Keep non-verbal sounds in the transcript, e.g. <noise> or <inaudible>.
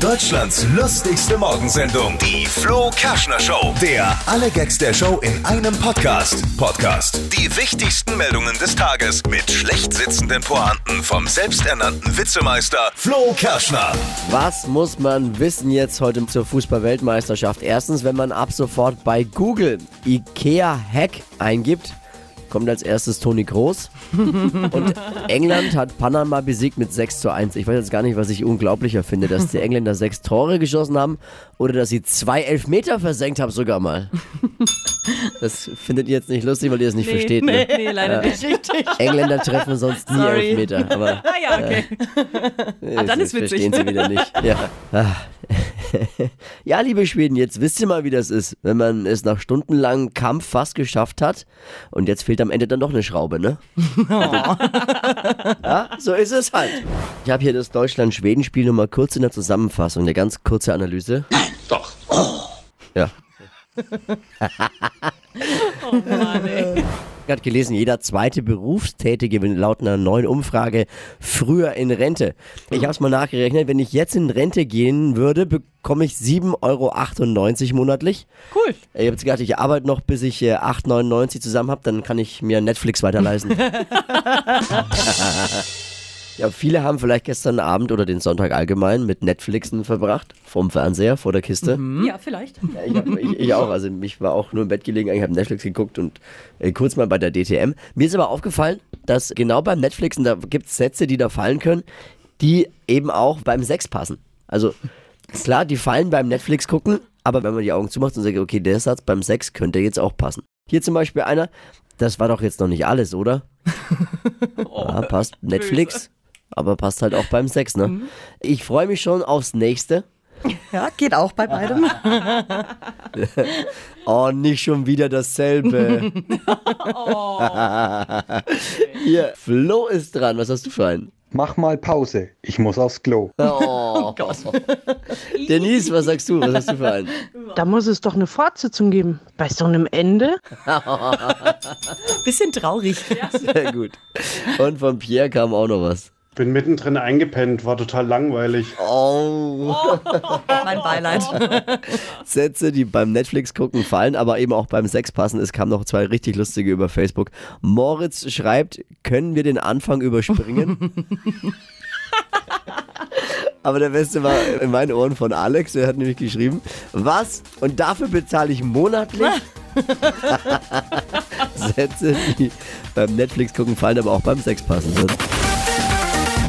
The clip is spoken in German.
Deutschlands lustigste Morgensendung, die Flo Kerschner Show. Der alle Gags der Show in einem Podcast. Podcast. Die wichtigsten Meldungen des Tages mit schlecht sitzenden Pointen vom selbsternannten Witzemeister Flo Kerschner. Was muss man wissen jetzt heute zur Fußball-Weltmeisterschaft? Erstens, wenn man ab sofort bei Google IKEA-Hack eingibt, kommt als erstes Toni Groß. <laughs> Und England hat Panama besiegt mit 6 zu 1. Ich weiß jetzt gar nicht, was ich unglaublicher finde, dass die Engländer sechs Tore geschossen haben oder dass sie zwei Elfmeter versenkt haben sogar mal. <laughs> Das findet ihr jetzt nicht lustig, weil ihr es nicht versteht. Ne? Nee, nee, leider nicht richtig. Engländer treffen sonst nie Sorry. Elfmeter. Aber Ah <laughs> ja, okay. <laughs> Ah, dann ist witzig. Verstehen sie wieder nicht. Ja. Ah. <laughs> ja, liebe Schweden, jetzt wisst ihr mal, wie das ist, wenn man es nach stundenlangem Kampf fast geschafft hat und jetzt fehlt am Ende dann doch eine Schraube, ne? ja, so ist es halt. Ich habe hier das Deutschland-Schweden-Spiel nochmal kurz in der Zusammenfassung, eine ganz kurze Analyse. Doch. Ja. <laughs> Oh Mann, ey. Ich habe gelesen, jeder zweite Berufstätige will laut einer neuen Umfrage früher in Rente. Ich habe es mal nachgerechnet, wenn ich jetzt in Rente gehen würde, bekomme ich 7,98 Euro monatlich. Cool. Ich habe jetzt gedacht, ich arbeite noch, bis ich äh, 8,99 zusammen habe, dann kann ich mir Netflix weiterleisten. <laughs> ja, viele haben vielleicht gestern Abend oder den Sonntag allgemein mit Netflixen verbracht, vorm Fernseher, vor der Kiste. Ja, vielleicht. Ja, ich, hab, ich, ich auch, also ich war auch nur im Bett gelegen, ich habe Netflix geguckt und äh, kurz mal bei der DTM. Mir ist aber aufgefallen, dass genau beim Netflixen, da gibt es Sätze, die da fallen können, die eben auch beim Sex passen. Also klar, die fallen beim Netflix gucken, aber wenn man die Augen zumacht und sagt, okay, der Satz beim Sex könnte jetzt auch passen. Hier zum Beispiel einer, das war doch jetzt noch nicht alles, oder? <laughs> ja, passt Netflix, aber passt halt auch beim Sex, ne? Ich freue mich schon aufs nächste. <laughs> Ja, geht auch bei beidem. <laughs> Oh, nicht schon wieder dasselbe. <laughs> Hier, Flo ist dran. Was hast du für einen? Mach mal Pause. Ich muss aufs Klo. Oh, Denise, was sagst du? Was hast du für einen? Da muss es doch eine Fortsetzung geben. Bei so einem Ende? Bisschen traurig. Sehr gut. Und von Pierre kam auch noch was. Bin mittendrin eingepennt, war total langweilig. Oh, <laughs> Mein Beileid. <laughs> Sätze, die beim Netflix gucken fallen, aber eben auch beim Sex passen. Es kamen noch zwei richtig lustige über Facebook. Moritz schreibt, können wir den Anfang überspringen? <laughs> Aber der Beste war in meinen Ohren von Alex, der hat nämlich geschrieben, was? Und dafür bezahle ich monatlich? Sätze, die beim Netflix gucken fallen, aber auch beim Sex passen.